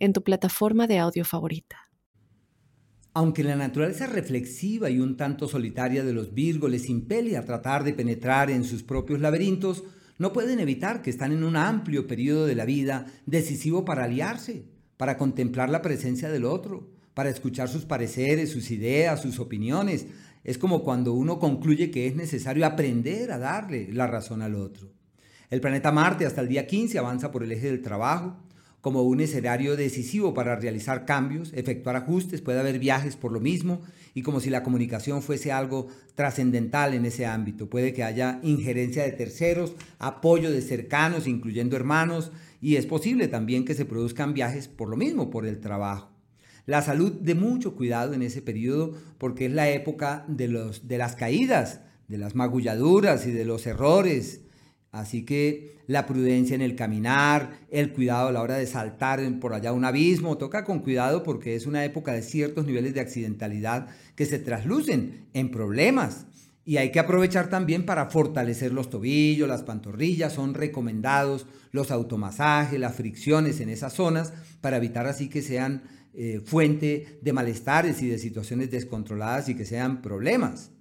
en tu plataforma de audio favorita. Aunque la naturaleza reflexiva y un tanto solitaria de los Virgo les impele a tratar de penetrar en sus propios laberintos, no pueden evitar que están en un amplio periodo de la vida decisivo para aliarse, para contemplar la presencia del otro, para escuchar sus pareceres, sus ideas, sus opiniones. Es como cuando uno concluye que es necesario aprender a darle la razón al otro. El planeta Marte hasta el día 15 avanza por el eje del trabajo, como un escenario decisivo para realizar cambios, efectuar ajustes, puede haber viajes por lo mismo y como si la comunicación fuese algo trascendental en ese ámbito. Puede que haya injerencia de terceros, apoyo de cercanos, incluyendo hermanos, y es posible también que se produzcan viajes por lo mismo, por el trabajo. La salud de mucho cuidado en ese periodo porque es la época de, los, de las caídas, de las magulladuras y de los errores, Así que la prudencia en el caminar, el cuidado a la hora de saltar por allá un abismo, toca con cuidado porque es una época de ciertos niveles de accidentalidad que se traslucen en problemas. Y hay que aprovechar también para fortalecer los tobillos, las pantorrillas, son recomendados los automasajes, las fricciones en esas zonas para evitar así que sean eh, fuente de malestares y de situaciones descontroladas y que sean problemas.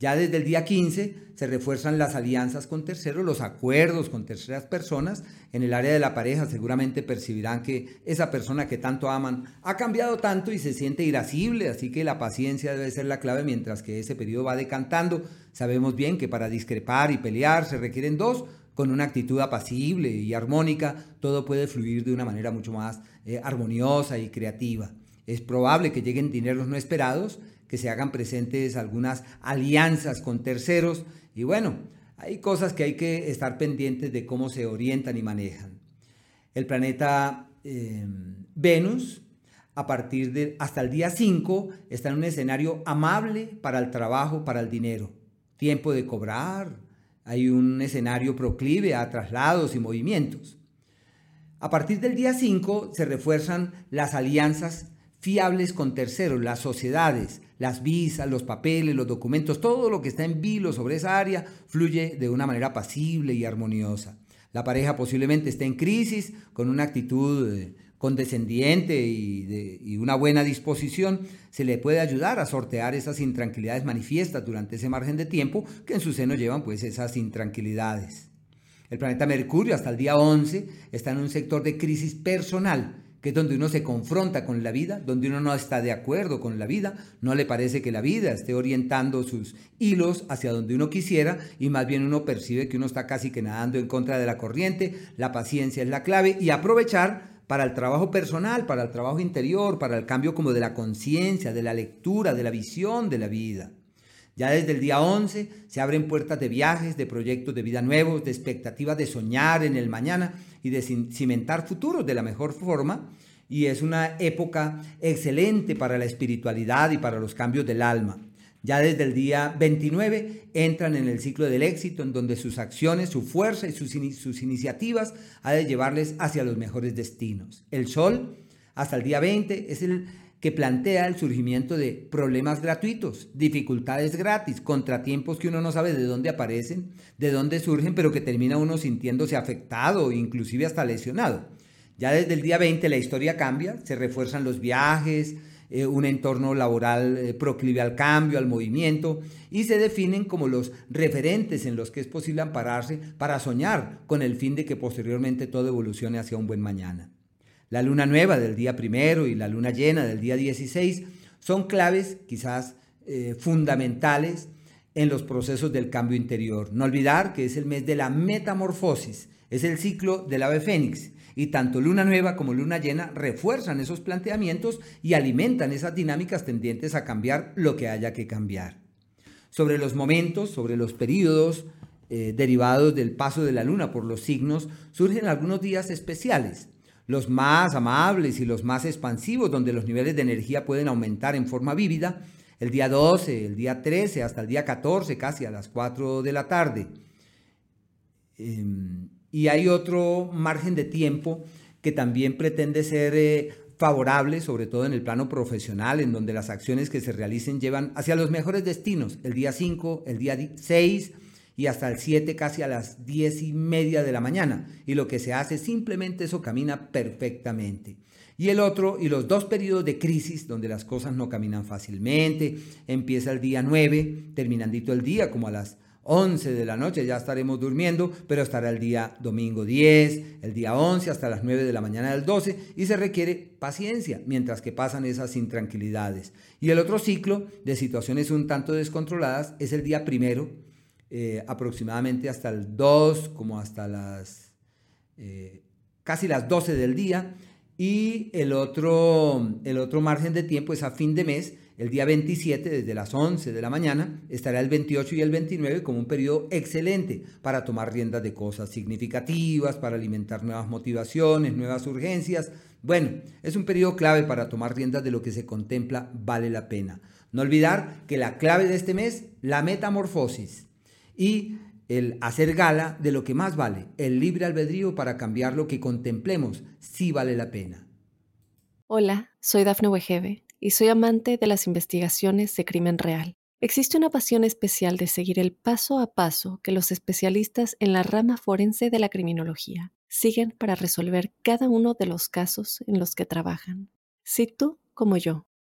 Ya desde el día 15 se refuerzan las alianzas con terceros, los acuerdos con terceras personas. En el área de la pareja seguramente percibirán que esa persona que tanto aman ha cambiado tanto y se siente irascible, así que la paciencia debe ser la clave mientras que ese periodo va decantando. Sabemos bien que para discrepar y pelear se requieren dos, con una actitud apacible y armónica, todo puede fluir de una manera mucho más eh, armoniosa y creativa. Es probable que lleguen dineros no esperados que se hagan presentes algunas alianzas con terceros y bueno, hay cosas que hay que estar pendientes de cómo se orientan y manejan. El planeta em, Venus, a partir de hasta el día 5, está en un escenario amable para el trabajo, para el dinero. Tiempo de cobrar, hay un escenario proclive a traslados y movimientos. A partir del día 5 se refuerzan las alianzas fiables con terceros, las sociedades, las visas, los papeles, los documentos, todo lo que está en vilo sobre esa área fluye de una manera pasible y armoniosa. La pareja posiblemente esté en crisis, con una actitud eh, condescendiente y, una buena disposición, se le puede ayudar a sortear esas intranquilidades manifiestas durante ese margen de tiempo que en su seno llevan pues esas intranquilidades. El planeta Mercurio hasta el día 11 está en un sector de crisis personal, que es donde uno se confronta con la vida, donde uno no está de acuerdo con la vida, no le parece que la vida esté orientando sus hilos hacia donde uno quisiera y más bien uno percibe que uno está casi que nadando en contra de la corriente, la paciencia es la clave y aprovechar para el trabajo personal, para el trabajo interior, para el cambio como de la conciencia, de la lectura, de la visión de la vida. Ya desde el día 11 se abren puertas de viajes, de proyectos de vida nuevos, de expectativas de soñar en el mañana y de cimentar futuros de la mejor forma. Y es una época excelente para la espiritualidad y para los cambios del alma. Ya desde el día 29 entran en el ciclo del éxito, en donde sus acciones, su fuerza y sus, sus iniciativas ha de llevarles hacia los mejores destinos. El sol, hasta el día 20, es el que plantea el surgimiento de problemas gratuitos, dificultades gratis, contratiempos que uno no sabe de dónde aparecen, de dónde surgen, pero que termina uno sintiéndose afectado, inclusive hasta lesionado. Ya desde el día 20 la historia cambia, se refuerzan los viajes, eh, un entorno laboral eh, proclive al cambio, al movimiento, y se definen como los referentes en los que es posible ampararse para soñar con el fin de que posteriormente todo evolucione hacia un buen mañana. La luna nueva del día primero y la luna llena del día 16 son claves quizás eh, fundamentales en los procesos del cambio interior. No olvidar que es el mes de la metamorfosis, es el ciclo del ave fénix y tanto luna nueva como luna llena refuerzan esos planteamientos y alimentan esas dinámicas tendientes a cambiar lo que haya que cambiar. Sobre los momentos, sobre los periodos eh, derivados del paso de la luna por los signos, surgen algunos días especiales. Los más amables y los más expansivos, donde los niveles de energía pueden aumentar en forma vívida, el día 12, el día 13, hasta el día 14, casi a las 4 de la tarde. Em, y hay otro margen de tiempo que también pretende ser eh, favorable, sobre todo en el plano profesional, en donde las acciones que se realicen llevan hacia los mejores destinos, el día 5, el día 6 y hasta el 7 casi a las 10 y media de la mañana. Y lo que se hace simplemente eso camina perfectamente. Y el otro, y los dos periodos de crisis donde las cosas no caminan fácilmente, empieza el día 9, terminandito el día como a las 11 de la noche ya estaremos durmiendo, pero estará el día domingo 10, el día 11 hasta las 9 de la mañana del 12 y se requiere paciencia mientras que pasan esas intranquilidades. Y el otro ciclo de situaciones un tanto descontroladas es el día primero, eh, aproximadamente hasta el 2, como hasta las eh, casi las 12 del día. Y el otro, el otro margen de tiempo es a fin de mes, el día 27, desde las 11 de la mañana, estará el 28 y el 29 como un periodo excelente para tomar riendas de cosas significativas, para alimentar nuevas motivaciones, nuevas urgencias. Bueno, es un periodo clave para tomar riendas de lo que se contempla vale la pena. No olvidar que la clave de este mes, la metamorfosis y el hacer gala de lo que más vale, el libre albedrío para cambiar lo que contemplemos, si vale la pena. Hola, soy Dafne Wegebe y soy amante de las investigaciones de crimen real. Existe una pasión especial de seguir el paso a paso que los especialistas en la rama forense de la criminología siguen para resolver cada uno de los casos en los que trabajan. Si tú, como yo,